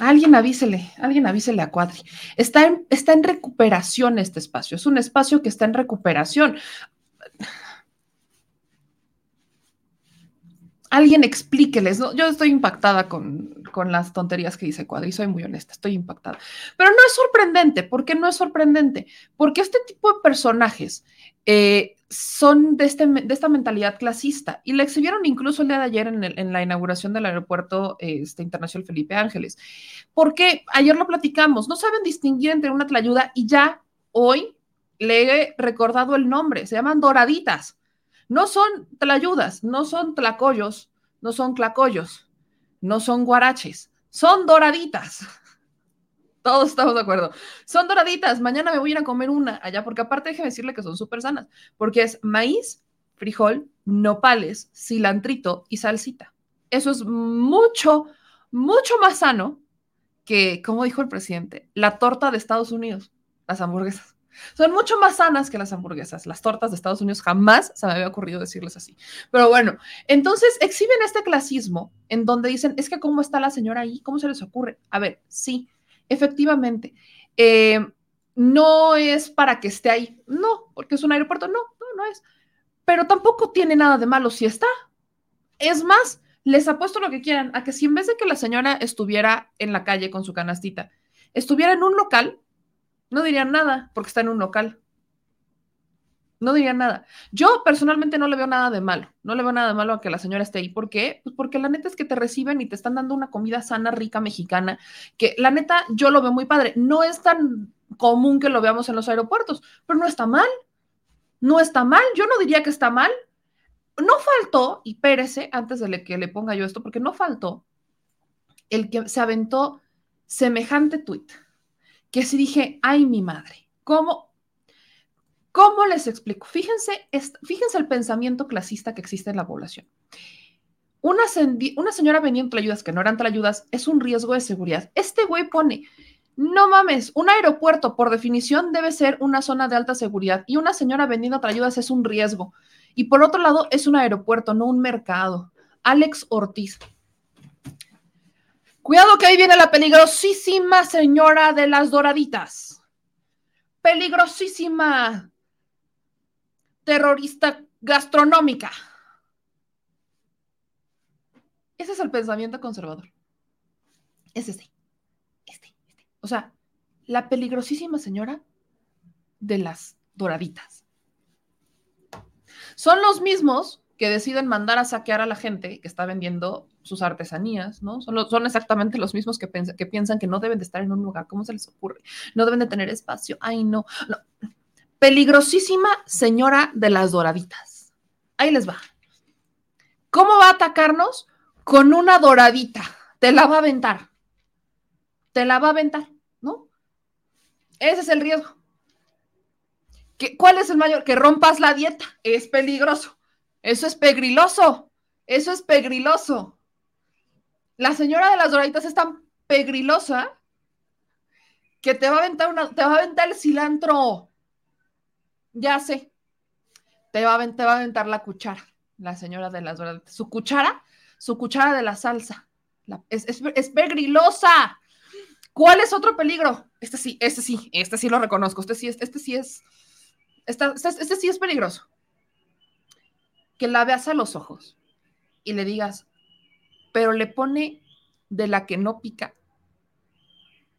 alguien avísele, alguien avísele a Cuadri. Está en, está en recuperación este espacio, es un espacio que está en recuperación. Alguien explíqueles, ¿no? Yo estoy impactada con, con las tonterías que dice Cuadri, soy muy honesta, estoy impactada. Pero no es sorprendente, ¿por qué no es sorprendente? Porque este tipo de personajes eh, son de, este, de esta mentalidad clasista y la exhibieron incluso el día de ayer en, la inauguración del aeropuerto este, internacional Felipe Ángeles. Porque ayer lo platicamos, no saben distinguir entre una tlayuda y ya hoy le he recordado el nombre, se llaman doraditas. No son tlayudas, no son tlacoyos, no son clacoyos, no son guaraches, son doraditas. Todos estamos de acuerdo. Son doraditas. Mañana me voy a ir a comer una allá, porque aparte déjeme decirle que son súper sanas, porque es maíz, frijol, nopales, cilantrito y salsita. Eso es mucho, mucho más sano que, como dijo el presidente, la torta de Estados Unidos, las hamburguesas. Son mucho más sanas que las hamburguesas. Las tortas de Estados Unidos jamás se me había ocurrido decirles así. Pero bueno, entonces exhiben este clasismo en donde dicen, es que cómo está la señora ahí, cómo se les ocurre. A ver, sí, efectivamente, eh, no es para que esté ahí, no, porque es un aeropuerto, no, no, no es. Pero tampoco tiene nada de malo si está. Es más, les apuesto lo que quieran a que si en vez de que la señora estuviera en la calle con su canastita, estuviera en un local, no dirían nada porque está en un local. No dirían nada. Yo personalmente no le veo nada de malo. No le veo nada de malo a que la señora esté ahí. ¿Por qué? Pues porque la neta es que te reciben y te están dando una comida sana, rica, mexicana, que la neta yo lo veo muy padre. No es tan común que lo veamos en los aeropuertos, pero no está mal. No está mal. Yo no diría que está mal. No faltó, y pérese antes de que le ponga yo esto, porque no faltó el que se aventó semejante tuit que si dije, ay, mi madre, ¿cómo, cómo les explico? Fíjense, fíjense el pensamiento clasista que existe en la población. Una, señora vendiendo ayudas que no eran ayudas es un riesgo de seguridad. Este güey pone, no mames, un aeropuerto por definición debe ser una zona de alta seguridad y una señora vendiendo ayudas es un riesgo. Y por otro lado, es un aeropuerto, no un mercado. Alex Ortiz. Cuidado que ahí viene la peligrosísima señora de las doraditas. Peligrosísima terrorista gastronómica. Ese es el pensamiento conservador. Es este. Este, este. O sea, la peligrosísima señora de las doraditas. Son los mismos que deciden mandar a saquear a la gente que está vendiendo sus artesanías, ¿no? Son, exactamente los mismos que, que, piensan que no deben de estar en un lugar. ¿Cómo se les ocurre? No deben de tener espacio. Ay, no. no. Peligrosísima señora de las doraditas. Ahí les va. ¿Cómo va a atacarnos? Con una doradita. Te la va a aventar. Te la va a aventar, ¿no? Ese es el riesgo. ¿Cuál es el mayor? Que rompas la dieta. Es peligroso. Eso es pegriloso. Eso es pegriloso. La señora de las doraditas es tan pegrilosa que te va a aventar una, te va a aventar el cilantro. Ya sé. Te va, a, te a aventar la cuchara, la señora de las doraditas. Su cuchara, su cuchara de la salsa. es, es pegrilosa. ¿Cuál es otro peligro? Este sí, este sí, este sí lo reconozco. Este sí, este sí es este, sí es peligroso. Que la veas a los ojos y le digas, pero le pone de la que no pica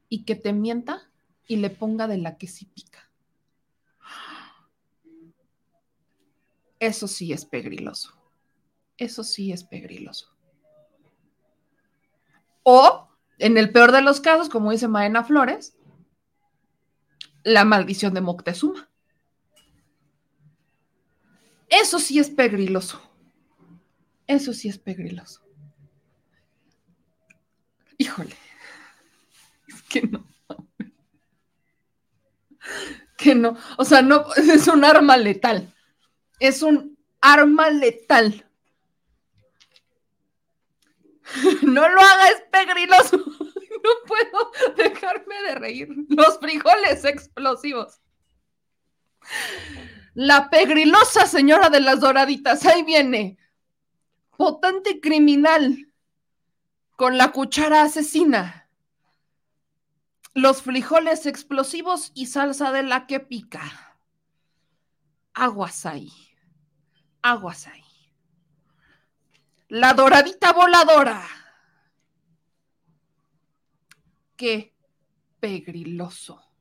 y que te mienta y le ponga de la que sí pica. Eso sí es pegriloso. Eso sí es pegriloso. O, en el peor de los casos, como dice Maena Flores, la maldición de Moctezuma. Eso sí es pegriloso. Eso sí es pegriloso. Híjole. Es que no. Que no. O sea, no, <laughs> es un arma letal. Es un arma letal. <laughs> No lo haga, es pegriloso. <laughs> No puedo dejarme de reír. Los frijoles explosivos. La pegrilosa señora de las doraditas, ahí viene. Potente criminal con la cuchara asesina. Los frijoles explosivos y salsa de la que pica. Aguas ahí. Aguas ahí. La doradita voladora. Qué pegriloso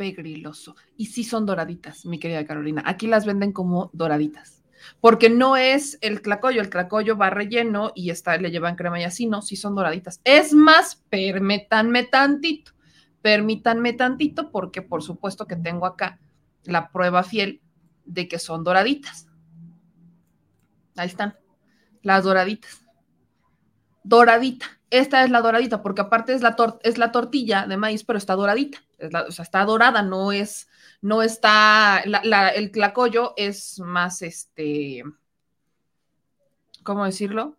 pegriloso. Y sí son doraditas, mi querida Carolina. Aquí las venden como doraditas. Porque no es el clacoyo, el clacoyo va relleno y está, le llevan crema y así, no, sí son doraditas. Es más, permítanme tantito, permítanme tantito, porque por supuesto que tengo acá la prueba fiel de que son doraditas. Ahí están, las doraditas. Doradita. Esta es la doradita, porque aparte es la, la tortilla de maíz, pero está doradita o sea, está dorada, no es, no está, el clacoyo es más, este, ¿cómo decirlo?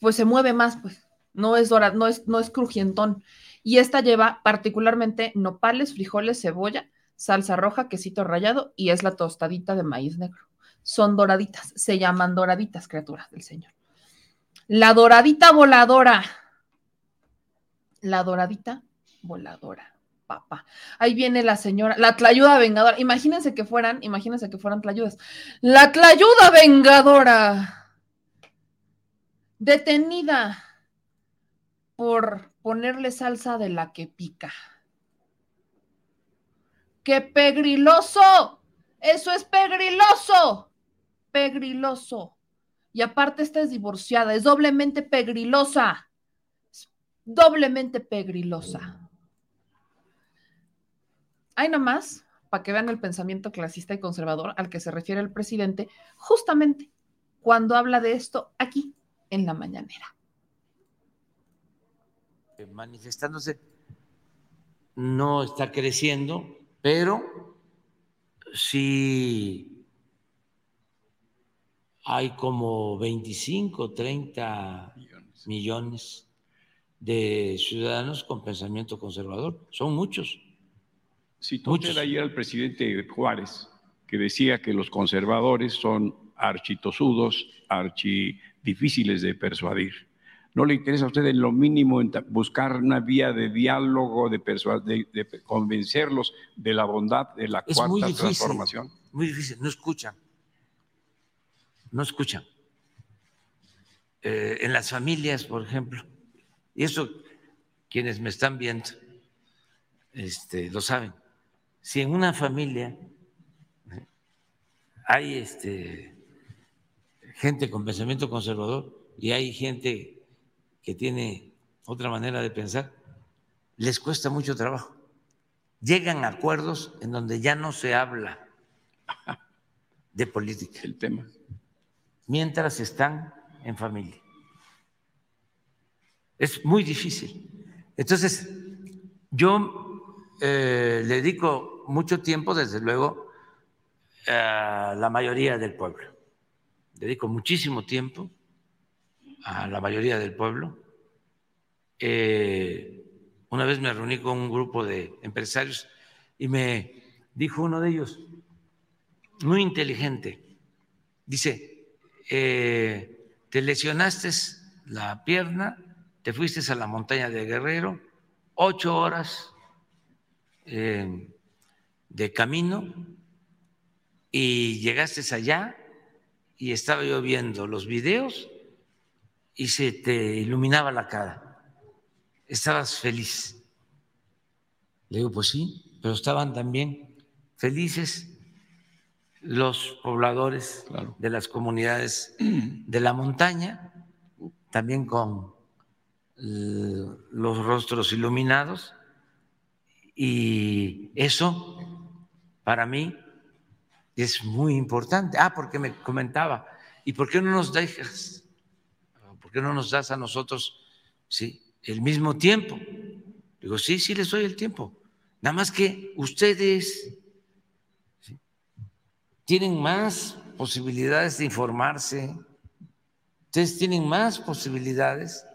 Pues se mueve más, pues, no es dorada, no es, no es crujientón. Y esta lleva particularmente nopales, frijoles, cebolla, salsa roja, quesito rallado y es la tostadita de maíz negro. Son doraditas, se llaman doraditas, criaturas del Señor. La doradita voladora. La doradita voladora papá. Ahí viene la señora, la tlayuda vengadora. Imagínense que fueran, imagínense que fueran tlayudas. La tlayuda vengadora. Detenida por ponerle salsa de la que pica. ¡Qué pegriloso! Eso es pegriloso. Pegriloso. Y aparte esta es divorciada, es doblemente pegrilosa. Doblemente pegrilosa. Hay nomás, para que vean el pensamiento clasista y conservador al que se refiere el presidente, justamente cuando habla de esto aquí en la mañanera. eh, manifestándose. No está creciendo, pero sí hay como 25, 30 millones de ciudadanos con pensamiento conservador. Son muchos. Citó usted ayer al presidente Juárez, que decía que los conservadores son architosudos, archidifíciles de persuadir. ¿No le interesa a usted en lo mínimo buscar una vía de diálogo, de, de, convencerlos de la bondad de la cuarta transformación? Muy difícil, no escuchan. No escuchan. Eh, en las familias, por ejemplo, y eso quienes me están viendo este, lo saben. Si en una familia ¿eh? hay este, gente con pensamiento conservador y hay gente que tiene otra manera de pensar, les cuesta mucho trabajo. Llegan a acuerdos en donde ya no se habla de política. El tema. Mientras están en familia. Es muy difícil. Entonces, yo eh, le dedico mucho tiempo, desde luego, a la mayoría del pueblo. Dedico muchísimo tiempo a la mayoría del pueblo. Eh, una vez me reuní con un grupo de empresarios y me dijo uno de ellos, muy inteligente, dice, eh, te lesionaste la pierna te fuiste a la montaña de Guerrero, ocho horas eh, de camino y llegaste allá y estaba yo viendo los videos y se te iluminaba la cara. Estabas feliz. Le digo, pues sí, pero estaban también felices los pobladores de las comunidades de la montaña, también con los rostros iluminados y eso para mí es muy importante. Ah, porque me comentaba, ¿y por qué no nos dejas? ¿Por qué no nos das a nosotros sí, el mismo tiempo? Digo, sí, sí les doy el tiempo. Nada más que ustedes tienen más posibilidades de informarse, ustedes tienen más posibilidades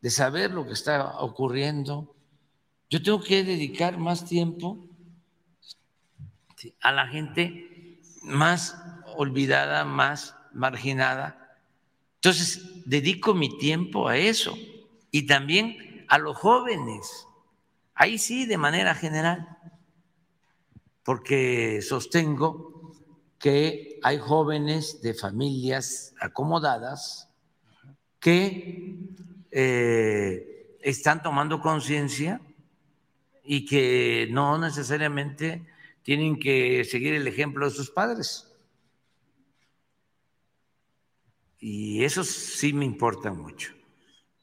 de saber lo que está ocurriendo. Yo tengo que dedicar más tiempo a la gente más olvidada, más marginada. Entonces, dedico mi tiempo a eso y también a los jóvenes. Ahí sí, de manera general, porque sostengo que hay jóvenes de familias acomodadas que eh, están tomando conciencia y que no necesariamente tienen que seguir el ejemplo de sus padres. Y eso sí me importa mucho,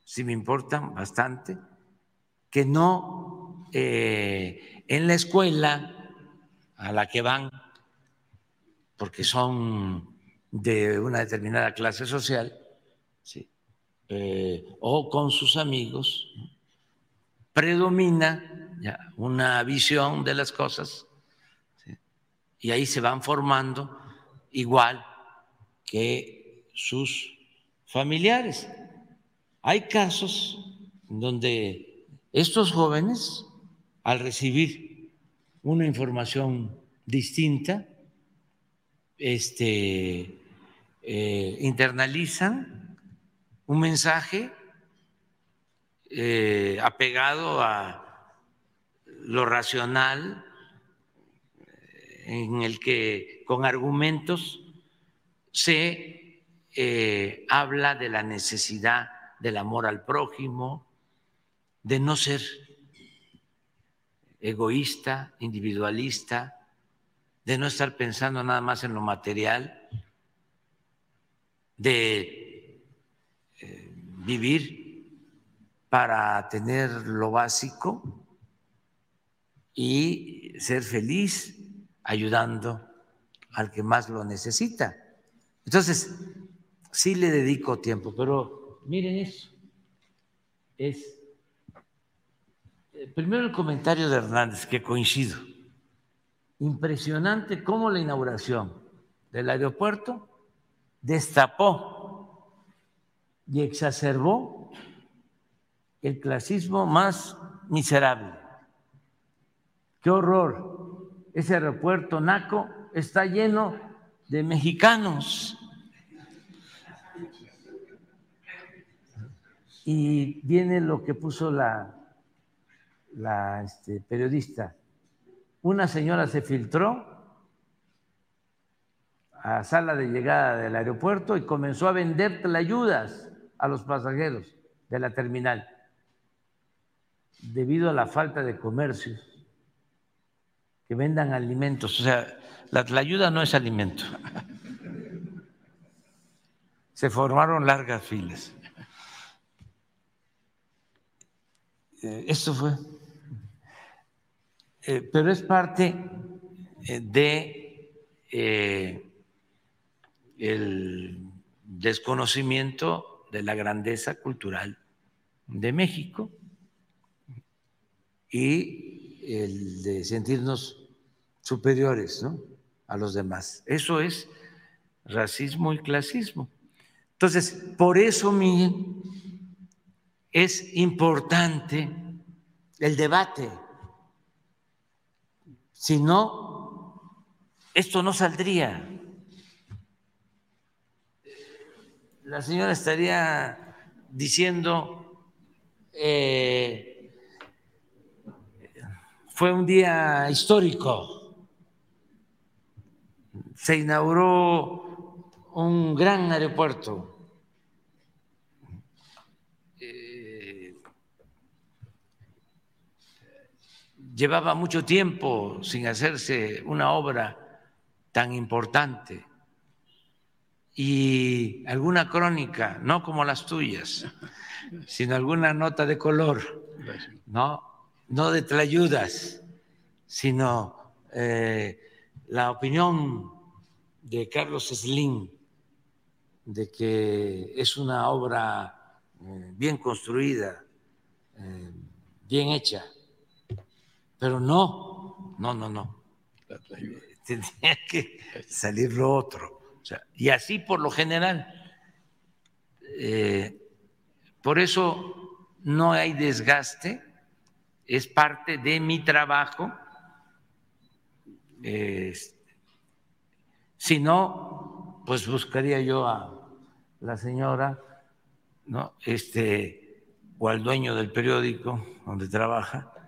sí me importa bastante, que no eh, en la escuela a la que van, porque son de una determinada clase social, ¿sí? Eh, o con sus amigos, predomina una visión de las cosas y ahí se van formando igual que sus familiares. Hay casos donde estos jóvenes, al recibir una información distinta, este, eh, internalizan un mensaje eh, apegado a lo racional, en el que con argumentos se eh, habla de la necesidad del amor al prójimo, de no ser egoísta, individualista, de no estar pensando nada más en lo material, de vivir para tener lo básico y ser feliz ayudando al que más lo necesita. Entonces, sí le dedico tiempo, pero miren eso, es Eh, primero el comentario de Hernández, que coincido. Impresionante cómo la inauguración del aeropuerto destapó y exacerbó el clasismo más miserable. Qué horror. Ese aeropuerto Naco está lleno de mexicanos. Y viene lo que puso la, este, periodista. Una señora se filtró a sala de llegada del aeropuerto y comenzó a vender ayudas a los pasajeros de la terminal debido a la falta de comercios que vendan alimentos. O sea, la, ayuda no es alimento. <laughs> Se formaron largas filas. Eh, esto fue. Eh, pero es parte eh, de el desconocimiento de la grandeza cultural de México y el de sentirnos superiores a los demás. Eso es racismo y clasismo. Entonces, por eso, Miguel, es importante el debate. Si no, esto no saldría. La señora estaría diciendo, eh, fue un día histórico, se inauguró un gran aeropuerto llevaba mucho tiempo sin hacerse una obra tan importante. Y alguna crónica, no como las tuyas, sino alguna nota de color, no, no de tlayudas, sino eh, la opinión de Carlos Slim de que es una obra eh, bien construida, eh, bien hecha pero no, no, no, no. Tenía que salir lo otro. y así por lo general. Eh, por eso no hay desgaste, es parte de mi trabajo. si no, pues buscaría yo a la señora, ¿no? Este, o al dueño del periódico donde trabaja,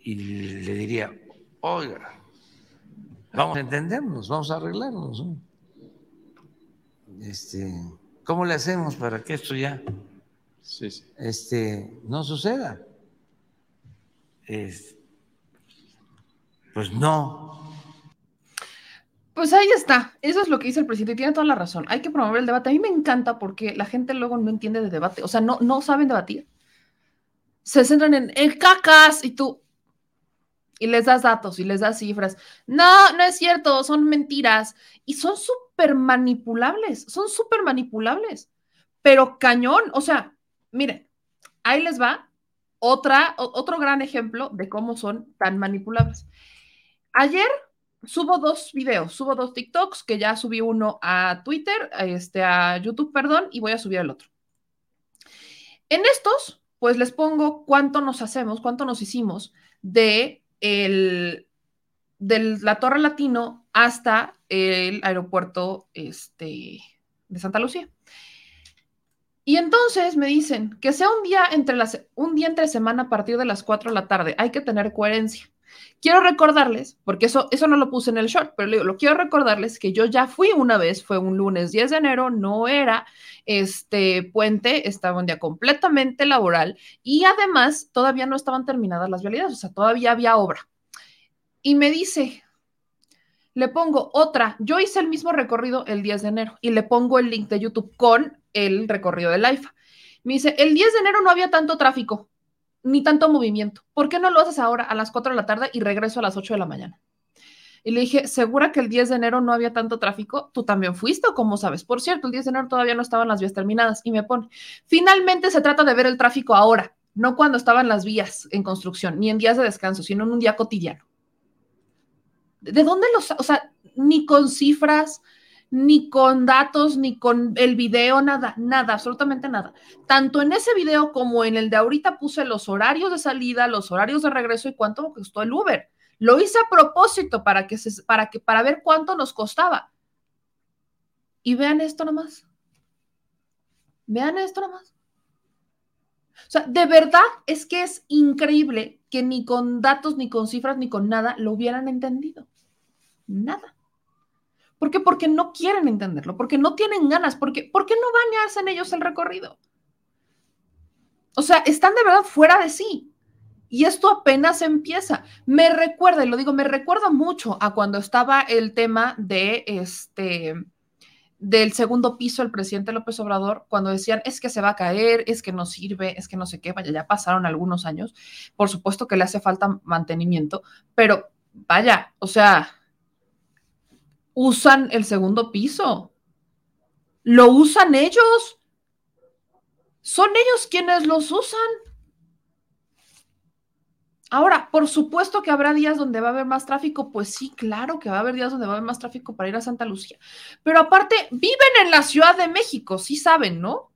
y le diría, oiga, vamos a entendernos, vamos a arreglarnos. Este, ¿Cómo le hacemos para que esto ya Este, no suceda? pues no. Pues ahí está, eso es lo que dice el presidente y tiene toda la razón. Hay que promover el debate. A mí me encanta porque la gente luego no entiende de debate, o sea, no, no saben debatir. Se centran en el cacas y tú, y les das datos y les das cifras. No, no es cierto, son mentiras. Y son súper manipulables, son súper manipulables. Pero cañón, o sea, miren, ahí les va otra, otro gran ejemplo de cómo son tan manipulables. Ayer subo dos videos, subo dos TikToks, que ya subí uno a Twitter, este, a YouTube, perdón, y voy a subir el otro. En estos, pues les pongo cuánto nos hacemos, cuánto nos hicimos de el, de la Torre Latino hasta el aeropuerto este, de Santa Lucía. Y entonces me dicen que sea un día entre las, un día entre semana a partir de las 4 de la tarde. Hay que tener coherencia. Quiero recordarles, porque eso, eso no lo puse en el short, pero lo quiero recordarles que yo ya fui una vez, fue un lunes 10 de enero, no era este puente, estaba un día completamente laboral y además todavía no estaban terminadas las vialidades, o sea, todavía había obra. Y me dice, le pongo otra, yo hice el mismo recorrido el 10 de enero y le pongo el link de YouTube con el recorrido del IFA. Me dice, el 10 de enero no había tanto tráfico ni tanto movimiento. ¿Por qué no lo haces ahora a las 4 de la tarde y regreso a las 8 de la mañana? Y le dije, ¿segura que el 10 de enero no había tanto tráfico? ¿Tú también fuiste o cómo sabes? Por cierto, el 10 de enero todavía no estaban las vías terminadas. Y me pone, finalmente se trata de ver el tráfico ahora. no cuando estaban las vías en construcción, ni en días de descanso, sino en un día cotidiano. ¿De dónde los, o sea, ni con cifras, ni con datos, ni con el video, nada, nada, absolutamente nada. Tanto en ese video como en el de ahorita puse los horarios de salida, los horarios de regreso y cuánto costó el Uber. Lo hice a propósito para que se, para que para ver cuánto nos costaba. Y vean esto nomás. Vean esto nomás. O sea, de verdad es que es increíble que ni con datos, ni con cifras, ni con nada lo hubieran entendido. Nada. ¿Por qué? Porque no quieren entenderlo, porque no tienen ganas, porque ¿por qué no bañarse ellos el recorrido? O sea, están de verdad fuera de sí. Y esto apenas empieza. Me recuerda, y lo digo, me recuerda mucho a cuando estaba el tema de este del segundo piso el presidente López Obrador, cuando decían es que se va a caer, es que no sirve, es que no sé qué, vaya, ya pasaron algunos años, por supuesto que le hace falta mantenimiento, pero vaya, o sea, usan el segundo piso. Lo usan ellos. Son ellos quienes los usan. Ahora, por supuesto que habrá días donde va a haber más tráfico, pues sí, claro que va a haber días donde va a haber más tráfico para ir a Santa Lucía. Pero aparte, viven en la Ciudad de México, sí saben, ¿no?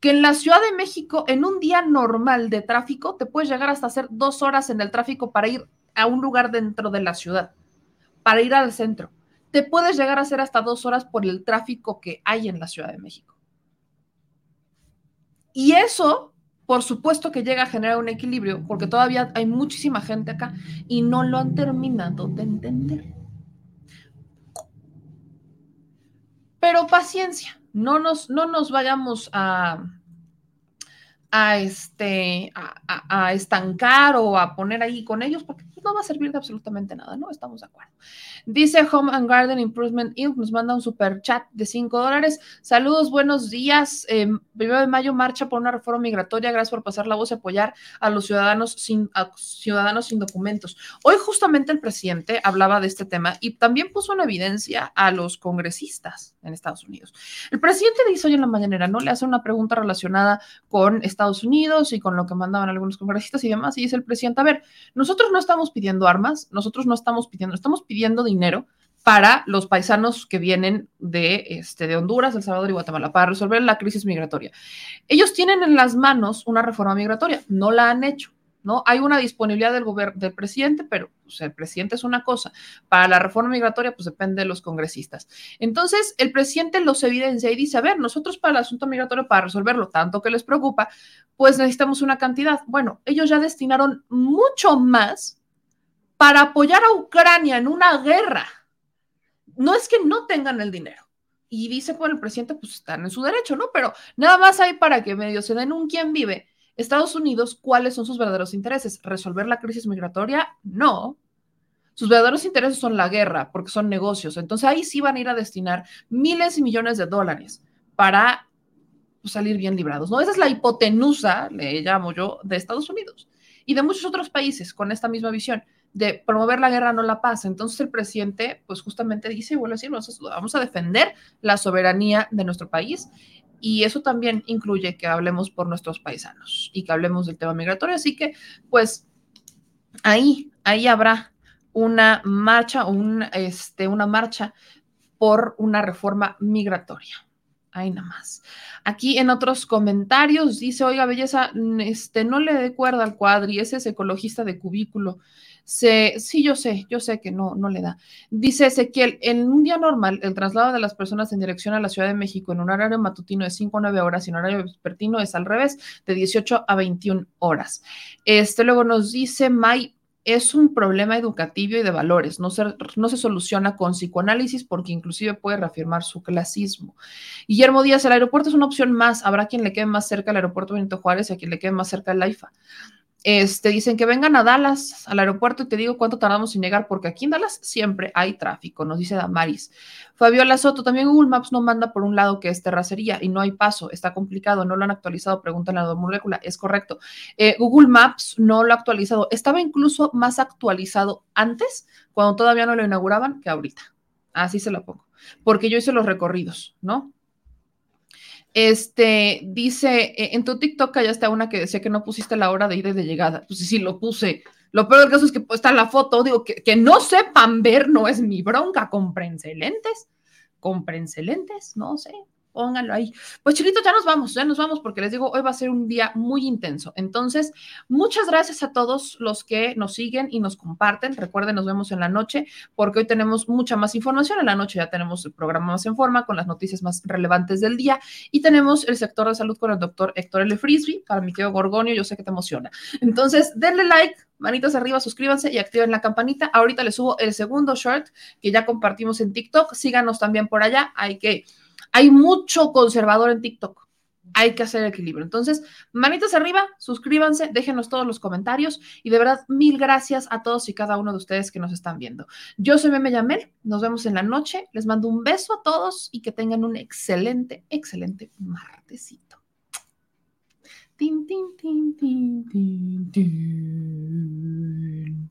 Que en la Ciudad de México, en un día normal de tráfico, te puedes llegar hasta hacer dos horas en el tráfico para ir a un lugar dentro de la ciudad, para ir al centro te puedes llegar a hacer hasta dos horas por el tráfico que hay en la Ciudad de México. Y eso, por supuesto que llega a generar un equilibrio, porque todavía hay muchísima gente acá y no lo han terminado de entender. Pero paciencia, no nos, no nos vayamos a, a, este, a, estancar o a poner ahí con ellos, porque no va a servir de absolutamente nada, ¿no? Estamos de acuerdo. Dice Home and Garden Improvement Inc. nos manda un super chat de 5 dólares. Saludos, buenos días. Eh, primero de mayo marcha por una reforma migratoria. Gracias por pasar la voz y apoyar a los ciudadanos sin, ciudadanos sin documentos. Hoy justamente el presidente hablaba de este tema y también puso en evidencia a los congresistas en Estados Unidos. El presidente dice hoy en la mañanera, ¿no? Le hace una pregunta relacionada con Estados Unidos y con lo que mandaban algunos congresistas y demás. Y dice el presidente, a ver, nosotros no estamos pidiendo armas, nosotros no estamos pidiendo, estamos pidiendo dinero para los paisanos que vienen de, este, de Honduras, El Salvador y Guatemala, para resolver la crisis migratoria. Ellos tienen en las manos una reforma migratoria, no la han hecho. ¿no? Hay una disponibilidad del del presidente, pero pues, el presidente es una cosa. Para la reforma migratoria, pues depende de los congresistas. Entonces, el presidente los evidencia y dice, a ver, nosotros para el asunto migratorio, para resolverlo tanto que les preocupa, pues necesitamos una cantidad. Bueno, ellos ya destinaron mucho más para apoyar a Ucrania en una guerra. No es que no tengan el dinero. Y dice por el presidente, pues están en su derecho, ¿no? Pero nada más hay para que medio se den un quién vive. Estados Unidos, ¿cuáles son sus verdaderos intereses? ¿Resolver la crisis migratoria? No. Sus verdaderos intereses son la guerra, porque son negocios. Entonces ahí sí van a ir a destinar miles y millones de dólares para pues, salir bien librados, ¿no? Esa es la hipotenusa, le llamo yo, de Estados Unidos y de muchos otros países con esta misma visión de promover la guerra, no la paz. Entonces el presidente, pues justamente dice, y vuelve a decir, vamos a defender la soberanía de nuestro país y eso también incluye que hablemos por nuestros paisanos y que hablemos del tema migratorio. Así que, pues, ahí, ahí habrá una marcha, un, este, una marcha por una reforma migratoria. Ahí nada más. Aquí en otros comentarios dice, oiga, belleza, este, no le dé cuerda al cuadri, ese es ecologista de cubículo sí, yo sé, yo sé que no, no le da. Dice Ezequiel, en un día normal, el traslado de las personas en dirección a la Ciudad de México en un horario matutino de 5 a 9 horas y en horario vespertino es al revés, de 18 a 21 horas. Este luego nos dice May, es un problema educativo y de valores, no se, no se soluciona con psicoanálisis porque inclusive puede reafirmar su clasismo. Guillermo Díaz, el aeropuerto es una opción más, habrá quien le quede más cerca el aeropuerto Benito Juárez y a quien le quede más cerca el AIFA. Este, dicen que vengan a Dallas, al aeropuerto, y te digo cuánto tardamos en llegar, porque aquí en Dallas siempre hay tráfico, nos dice Damaris. Fabiola Soto, también Google Maps no manda por un lado que es terracería y no hay paso, está complicado, no lo han actualizado, preguntan a la molécula, es correcto. Eh, Google Maps no lo ha actualizado, estaba incluso más actualizado antes, cuando todavía no lo inauguraban, que ahorita. Así se lo pongo, porque yo hice los recorridos, ¿no? Este dice, eh, en tu TikTok ya está una que decía que no pusiste la hora de ida y de llegada. Pues sí, lo puse. Lo peor del caso es que está la foto, digo, que, que no sepan ver no es mi bronca, comprense lentes, comprense lentes, no sé, pónganlo ahí. Pues chilitos, ya nos vamos, ya nos vamos porque les digo, hoy va a ser un día muy intenso. Entonces, muchas gracias a todos los que nos siguen y nos comparten. Recuerden, nos vemos en la noche porque hoy tenemos mucha más información. En la noche ya tenemos el programa más en forma con las noticias más relevantes del día y tenemos el sector de salud con el doctor Héctor L. Frisby para mi tío Gorgonio. Yo sé que te emociona. Entonces, denle like, manitas arriba, suscríbanse y activen la campanita. Ahorita les subo el segundo short que ya compartimos en TikTok. Síganos también por allá. Hay que hay mucho conservador en TikTok. Hay que hacer equilibrio. Entonces, manitas arriba, suscríbanse, déjenos todos los comentarios y de verdad, mil gracias a todos y cada uno de ustedes que nos están viendo. Yo soy Meme Yamel, nos vemos en la noche, les mando un beso a todos y que tengan un excelente, excelente martesito. Tin, tin, tin, tin, tin, tin.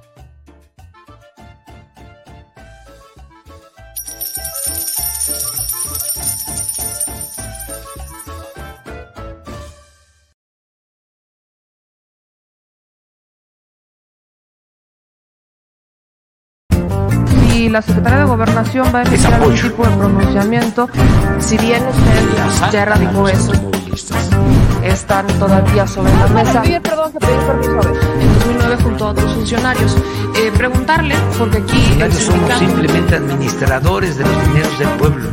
La Secretaría de Gobernación va a emitir algún tipo de pronunciamiento, si bien usted ya erradicó eso, están todavía sobre la mesa. perdón. En 2009 junto a otros funcionarios. Eh, preguntarle, porque aquí... somos simplemente administradores de los dineros del pueblo.